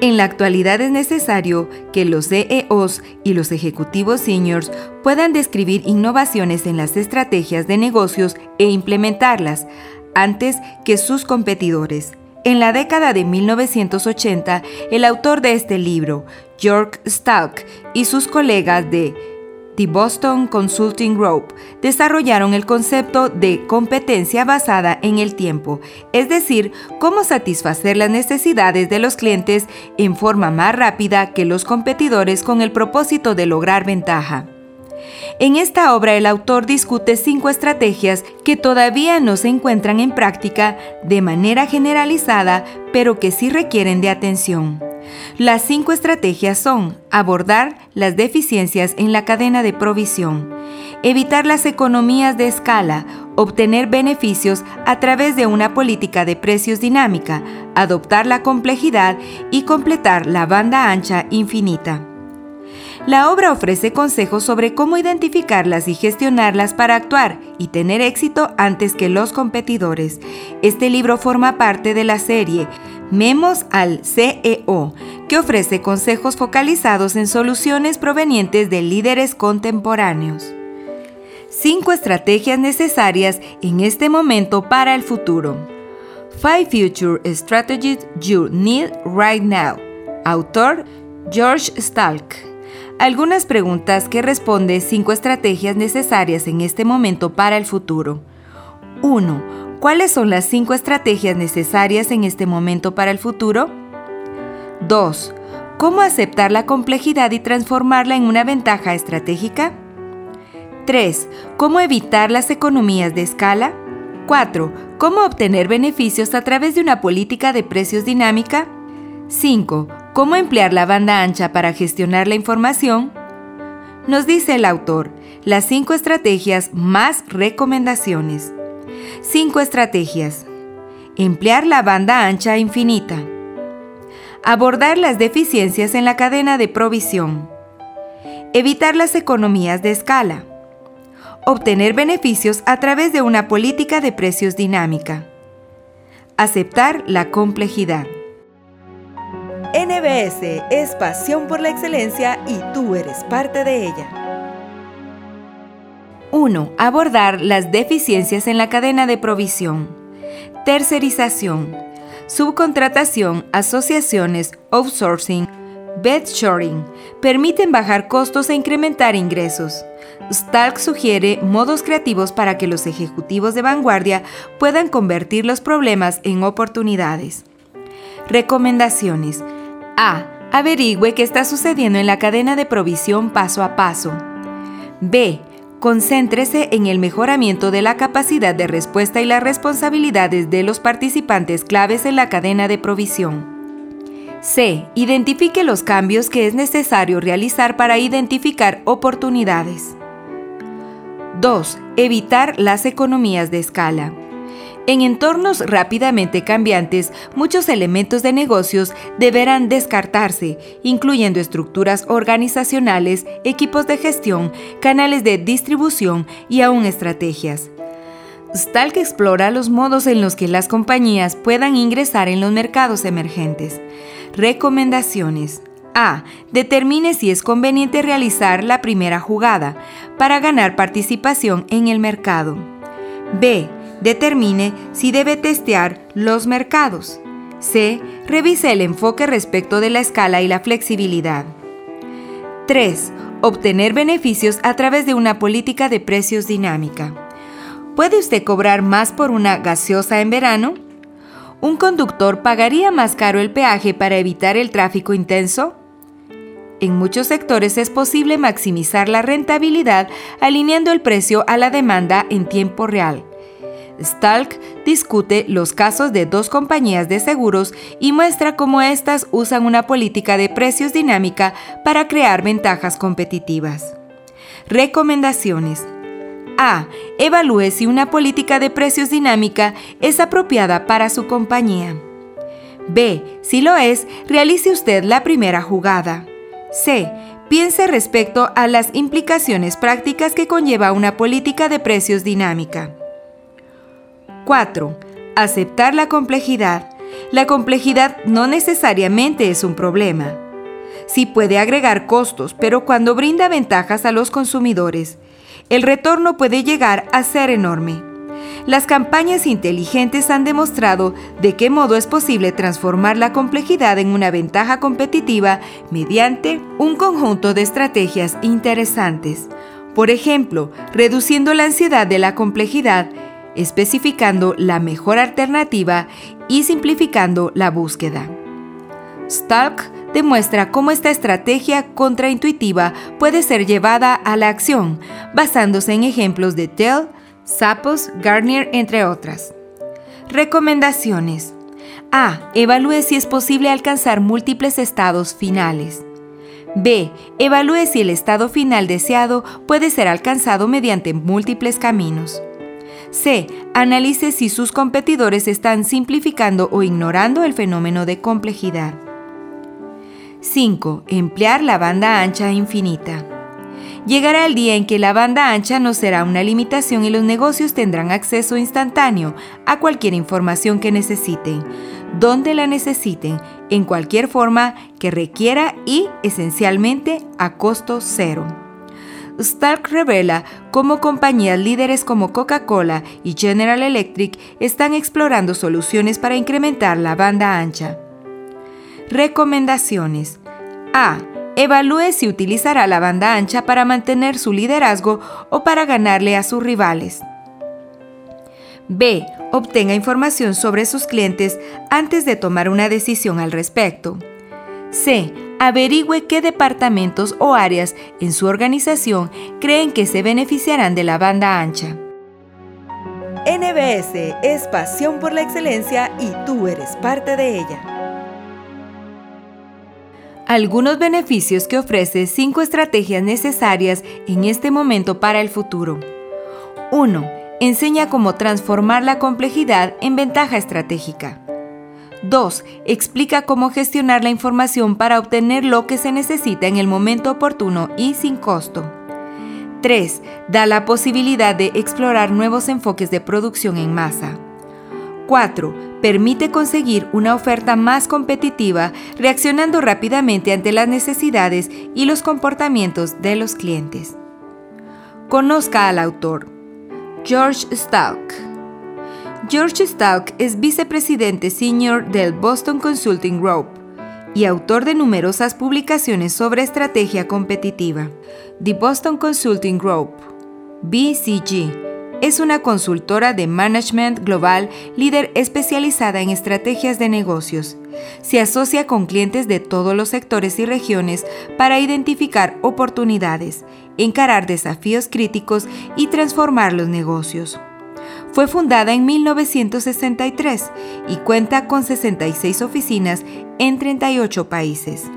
En la actualidad es necesario que los CEOs y los ejecutivos seniors puedan describir innovaciones en las estrategias de negocios e implementarlas antes que sus competidores. En la década de 1980, el autor de este libro, George Stalk, y sus colegas de The Boston Consulting Group desarrollaron el concepto de competencia basada en el tiempo, es decir, cómo satisfacer las necesidades de los clientes en forma más rápida que los competidores con el propósito de lograr ventaja. En esta obra el autor discute cinco estrategias que todavía no se encuentran en práctica de manera generalizada, pero que sí requieren de atención. Las cinco estrategias son abordar las deficiencias en la cadena de provisión, evitar las economías de escala, obtener beneficios a través de una política de precios dinámica, adoptar la complejidad y completar la banda ancha infinita. La obra ofrece consejos sobre cómo identificarlas y gestionarlas para actuar y tener éxito antes que los competidores. Este libro forma parte de la serie Memos al CEO, que ofrece consejos focalizados en soluciones provenientes de líderes contemporáneos. Cinco estrategias necesarias en este momento para el futuro. Five Future Strategies You Need Right Now. Autor George Stalk. Algunas preguntas que responde cinco estrategias necesarias en este momento para el futuro. 1. ¿Cuáles son las cinco estrategias necesarias en este momento para el futuro? 2. ¿Cómo aceptar la complejidad y transformarla en una ventaja estratégica? 3. ¿Cómo evitar las economías de escala? 4. ¿Cómo obtener beneficios a través de una política de precios dinámica? 5. ¿Cómo emplear la banda ancha para gestionar la información? Nos dice el autor, las cinco estrategias más recomendaciones. 5 estrategias. Emplear la banda ancha infinita. Abordar las deficiencias en la cadena de provisión. Evitar las economías de escala. Obtener beneficios a través de una política de precios dinámica. Aceptar la complejidad. NBS es pasión por la excelencia y tú eres parte de ella. 1. Abordar las deficiencias en la cadena de provisión. Tercerización. Subcontratación, asociaciones, outsourcing, bed shoring permiten bajar costos e incrementar ingresos. Stalk sugiere modos creativos para que los ejecutivos de vanguardia puedan convertir los problemas en oportunidades. Recomendaciones. A. Averigüe qué está sucediendo en la cadena de provisión paso a paso. B. Concéntrese en el mejoramiento de la capacidad de respuesta y las responsabilidades de los participantes claves en la cadena de provisión. C. Identifique los cambios que es necesario realizar para identificar oportunidades. 2. Evitar las economías de escala. En entornos rápidamente cambiantes, muchos elementos de negocios deberán descartarse, incluyendo estructuras organizacionales, equipos de gestión, canales de distribución y aún estrategias. Stalk explora los modos en los que las compañías puedan ingresar en los mercados emergentes. Recomendaciones. A. Determine si es conveniente realizar la primera jugada para ganar participación en el mercado. B determine si debe testear los mercados. C. Revise el enfoque respecto de la escala y la flexibilidad. 3. Obtener beneficios a través de una política de precios dinámica. ¿Puede usted cobrar más por una gaseosa en verano? ¿Un conductor pagaría más caro el peaje para evitar el tráfico intenso? En muchos sectores es posible maximizar la rentabilidad alineando el precio a la demanda en tiempo real Stalk discute los casos de dos compañías de seguros y muestra cómo éstas usan una política de precios dinámica para crear ventajas competitivas. Recomendaciones. A. Evalúe si una política de precios dinámica es apropiada para su compañía. B. Si lo es, realice usted la primera jugada. C. Piense respecto a las implicaciones prácticas que conlleva una política de precios dinámica. 4. Aceptar la complejidad. La complejidad no necesariamente es un problema. Sí puede agregar costos, pero cuando brinda ventajas a los consumidores, el retorno puede llegar a ser enorme. Las campañas inteligentes han demostrado de qué modo es posible transformar la complejidad en una ventaja competitiva mediante un conjunto de estrategias interesantes. Por ejemplo, reduciendo la ansiedad de la complejidad especificando la mejor alternativa y simplificando la búsqueda. Stalk demuestra cómo esta estrategia contraintuitiva puede ser llevada a la acción, basándose en ejemplos de Dell, Zappos, Garnier, entre otras. Recomendaciones. A. Evalúe si es posible alcanzar múltiples estados finales. B. Evalúe si el estado final deseado puede ser alcanzado mediante múltiples caminos. C. Analice si sus competidores están simplificando o ignorando el fenómeno de complejidad. 5. Emplear la banda ancha infinita. Llegará el día en que la banda ancha no será una limitación y los negocios tendrán acceso instantáneo a cualquier información que necesiten, donde la necesiten, en cualquier forma que requiera y esencialmente a costo cero. Stark revela cómo compañías líderes como Coca-Cola y General Electric están explorando soluciones para incrementar la banda ancha. Recomendaciones. A. Evalúe si utilizará la banda ancha para mantener su liderazgo o para ganarle a sus rivales. B. Obtenga información sobre sus clientes antes de tomar una decisión al respecto. C averigüe qué departamentos o áreas en su organización creen que se beneficiarán de la banda ancha. NBS es pasión por la excelencia y tú eres parte de ella. Algunos beneficios que ofrece 5 estrategias necesarias en este momento para el futuro. 1. Enseña cómo transformar la complejidad en ventaja estratégica. 2. Explica cómo gestionar la información para obtener lo que se necesita en el momento oportuno y sin costo. 3. Da la posibilidad de explorar nuevos enfoques de producción en masa. 4. Permite conseguir una oferta más competitiva reaccionando rápidamente ante las necesidades y los comportamientos de los clientes. Conozca al autor. George Stalk George Stalk es vicepresidente senior del Boston Consulting Group y autor de numerosas publicaciones sobre estrategia competitiva. The Boston Consulting Group, BCG, es una consultora de management global líder especializada en estrategias de negocios. Se asocia con clientes de todos los sectores y regiones para identificar oportunidades, encarar desafíos críticos y transformar los negocios. Fue fundada en 1963 y cuenta con 66 oficinas en 38 países.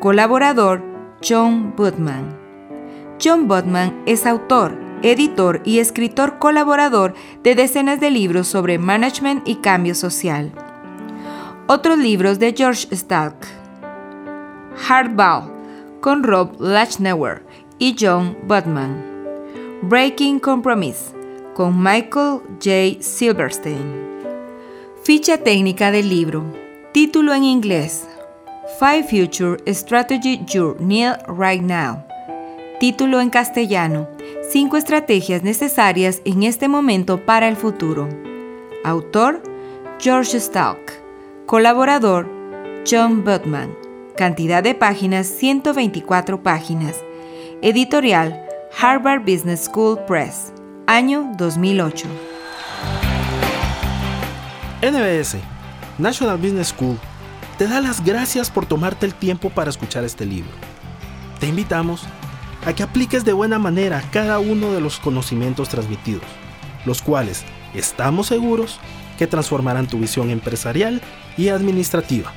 Colaborador John Budman. John Budman es autor, editor y escritor colaborador de decenas de libros sobre management y cambio social. Otros libros de George Stalk. Hardball con Rob Lachnauer y John Budman. Breaking Compromise con Michael J. Silverstein. Ficha técnica del libro. Título en inglés. Five Future Strategy Need Right Now. Título en castellano. Cinco estrategias necesarias en este momento para el futuro. Autor George Stalk. Colaborador John Budman. Cantidad de páginas 124 páginas. Editorial Harvard Business School Press año 2008. NBS, National Business School, te da las gracias por tomarte el tiempo para escuchar este libro. Te invitamos a que apliques de buena manera cada uno de los conocimientos transmitidos los cuales estamos seguros que transformarán tu visión empresarial y administrativa.